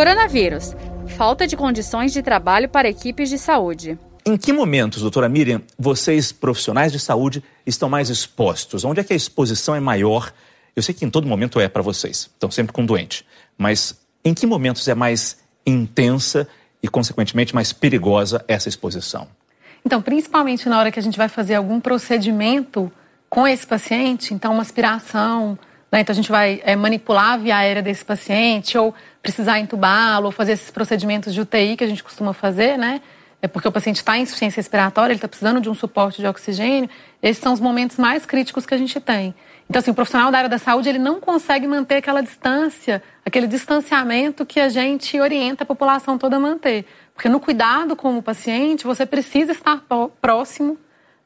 Coronavírus. Falta de condições de trabalho para equipes de saúde. Em que momentos, doutora Miriam, vocês, profissionais de saúde, estão mais expostos? Onde é que a exposição é maior? Eu sei que em todo momento é para vocês, estão sempre com doente. Mas em que momentos é mais intensa e, consequentemente, mais perigosa essa exposição? Então, principalmente na hora que a gente vai fazer algum procedimento com esse paciente, então uma aspiração, né? então a gente vai é, manipular a via aérea desse paciente, ou precisar entubá-lo, ou fazer esses procedimentos de UTI que a gente costuma fazer, né? É porque o paciente está em insuficiência respiratória, ele está precisando de um suporte de oxigênio. Esses são os momentos mais críticos que a gente tem. Então, assim, o profissional da área da saúde, ele não consegue manter aquela distância, aquele distanciamento que a gente orienta a população toda a manter. Porque no cuidado com o paciente, você precisa estar próximo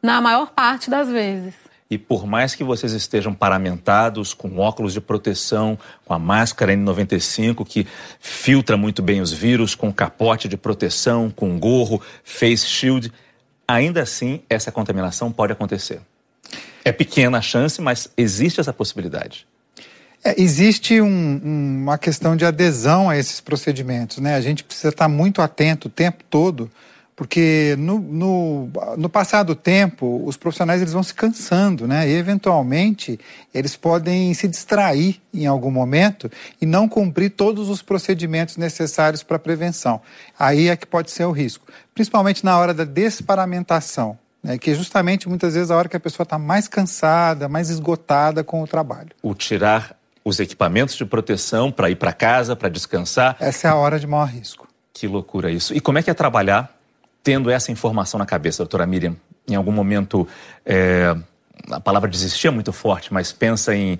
na maior parte das vezes. E por mais que vocês estejam paramentados, com óculos de proteção, com a máscara N95 que filtra muito bem os vírus, com capote de proteção, com gorro, face shield, ainda assim essa contaminação pode acontecer. É pequena a chance, mas existe essa possibilidade. É, existe um, uma questão de adesão a esses procedimentos, né? A gente precisa estar muito atento o tempo todo, porque no, no, no passar do tempo, os profissionais eles vão se cansando, né? E eventualmente eles podem se distrair em algum momento e não cumprir todos os procedimentos necessários para a prevenção. Aí é que pode ser o risco, principalmente na hora da desparamentação né, que é justamente muitas vezes a hora que a pessoa está mais cansada, mais esgotada com o trabalho. O tirar os equipamentos de proteção para ir para casa, para descansar. Essa é a hora de maior risco. Que loucura isso. E como é que é trabalhar tendo essa informação na cabeça, doutora Miriam? Em algum momento, é, a palavra desistir é muito forte, mas pensa em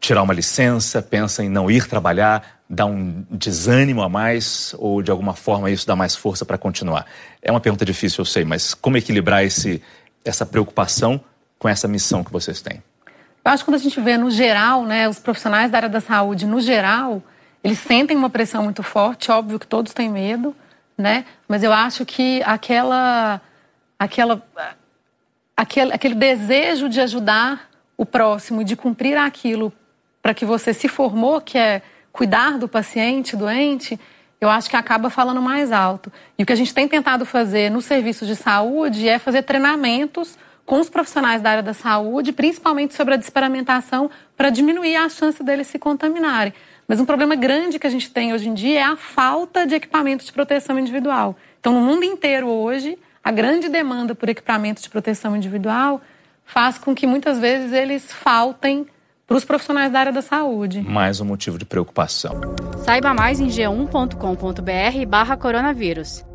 tirar uma licença, pensa em não ir trabalhar, dá um desânimo a mais ou de alguma forma isso dá mais força para continuar? É uma pergunta difícil, eu sei, mas como equilibrar esse, essa preocupação com essa missão que vocês têm? Eu acho que quando a gente vê no geral, né, os profissionais da área da saúde, no geral, eles sentem uma pressão muito forte, óbvio que todos têm medo, né? Mas eu acho que aquela, aquela, aquele, aquele desejo de ajudar o próximo, de cumprir aquilo para que você se formou, que é cuidar do paciente doente, eu acho que acaba falando mais alto. E o que a gente tem tentado fazer no serviço de saúde é fazer treinamentos com os profissionais da área da saúde, principalmente sobre a desparamentação, para diminuir a chance deles se contaminarem. Mas um problema grande que a gente tem hoje em dia é a falta de equipamentos de proteção individual. Então, no mundo inteiro hoje, a grande demanda por equipamentos de proteção individual faz com que muitas vezes eles faltem para os profissionais da área da saúde. Mais um motivo de preocupação. Saiba mais em g1.com.br barra coronavírus.